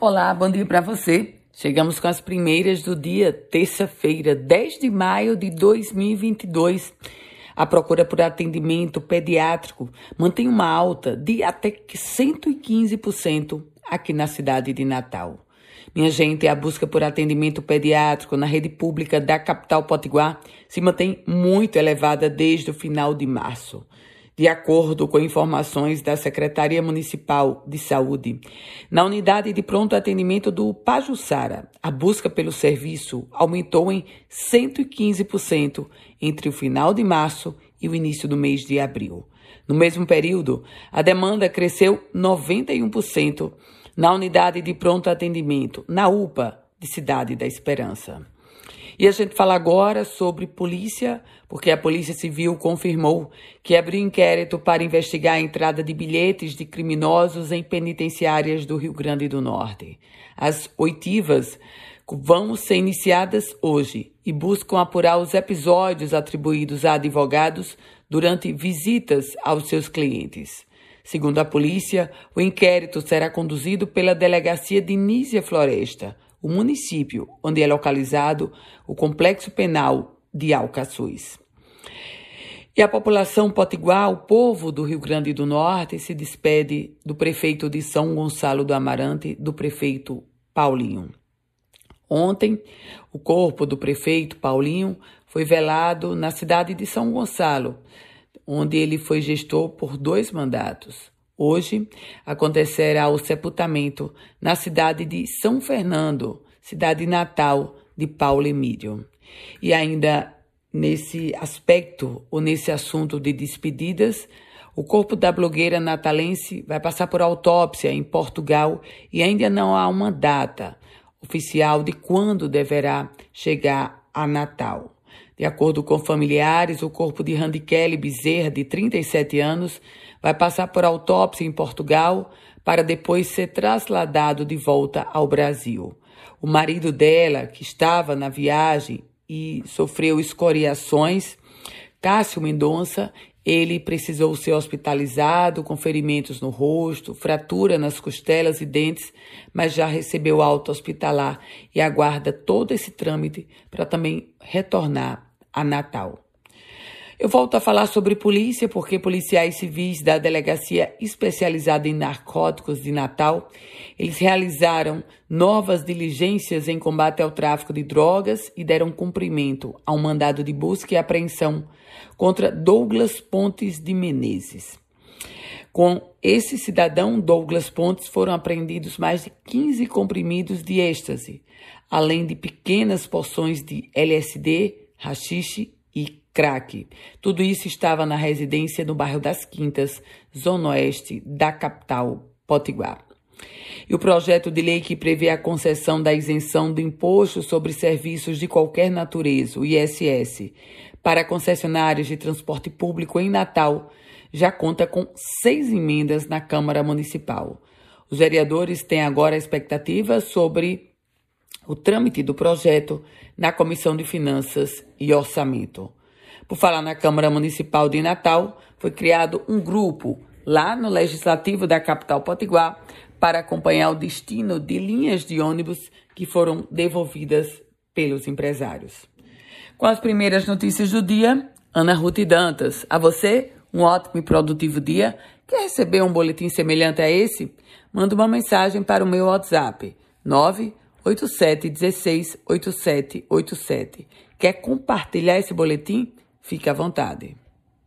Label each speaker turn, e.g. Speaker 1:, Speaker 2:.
Speaker 1: Olá, bom dia para você. Chegamos com as primeiras do dia, terça-feira, 10 de maio de 2022. A procura por atendimento pediátrico mantém uma alta de até 115% aqui na cidade de Natal. Minha gente, a busca por atendimento pediátrico na rede pública da capital potiguar se mantém muito elevada desde o final de março. De acordo com informações da Secretaria Municipal de Saúde, na unidade de pronto atendimento do Pajuçara, a busca pelo serviço aumentou em 115% entre o final de março e o início do mês de abril. No mesmo período, a demanda cresceu 91% na unidade de pronto atendimento, na UPA de Cidade da Esperança. E a gente fala agora sobre polícia, porque a Polícia Civil confirmou que abriu inquérito para investigar a entrada de bilhetes de criminosos em penitenciárias do Rio Grande do Norte. As oitivas vão ser iniciadas hoje e buscam apurar os episódios atribuídos a advogados durante visitas aos seus clientes. Segundo a polícia, o inquérito será conduzido pela delegacia de Nísia Floresta, o município onde é localizado o complexo penal de Alcaçuz. E a população potiguar, o povo do Rio Grande do Norte, se despede do prefeito de São Gonçalo do Amarante, do prefeito Paulinho. Ontem, o corpo do prefeito Paulinho foi velado na cidade de São Gonçalo, onde ele foi gestor por dois mandatos. Hoje acontecerá o sepultamento na cidade de São Fernando, cidade natal de Paulo Emílio. E ainda nesse aspecto ou nesse assunto de despedidas, o corpo da blogueira natalense vai passar por autópsia em Portugal e ainda não há uma data oficial de quando deverá chegar a Natal. De acordo com familiares, o corpo de Randy Kelly Bezerra, de 37 anos, vai passar por autópsia em Portugal para depois ser trasladado de volta ao Brasil. O marido dela, que estava na viagem e sofreu escoriações, Cássio Mendonça, ele precisou ser hospitalizado com ferimentos no rosto, fratura nas costelas e dentes, mas já recebeu alta hospitalar e aguarda todo esse trâmite para também retornar a Natal. Eu volto a falar sobre polícia, porque policiais civis da Delegacia Especializada em Narcóticos de Natal, eles realizaram novas diligências em combate ao tráfico de drogas e deram cumprimento a um mandado de busca e apreensão contra Douglas Pontes de Menezes. Com esse cidadão, Douglas Pontes, foram apreendidos mais de 15 comprimidos de êxtase, além de pequenas porções de LSD, rachixe e crack. Tudo isso estava na residência no bairro das Quintas, zona oeste da capital Potiguar. E o projeto de lei que prevê a concessão da isenção do imposto sobre serviços de qualquer natureza, o ISS, para concessionários de transporte público em Natal, já conta com seis emendas na Câmara Municipal. Os vereadores têm agora a expectativa sobre o trâmite do projeto na Comissão de Finanças e Orçamento. Por falar na Câmara Municipal de Natal, foi criado um grupo lá no Legislativo da capital Potiguar para acompanhar o destino de linhas de ônibus que foram devolvidas pelos empresários. Com as primeiras notícias do dia, Ana Ruth Dantas. A você, um ótimo e produtivo dia. Quer receber um boletim semelhante a esse? Manda uma mensagem para o meu WhatsApp 9 8716 8787. Quer compartilhar esse boletim? Fique à vontade.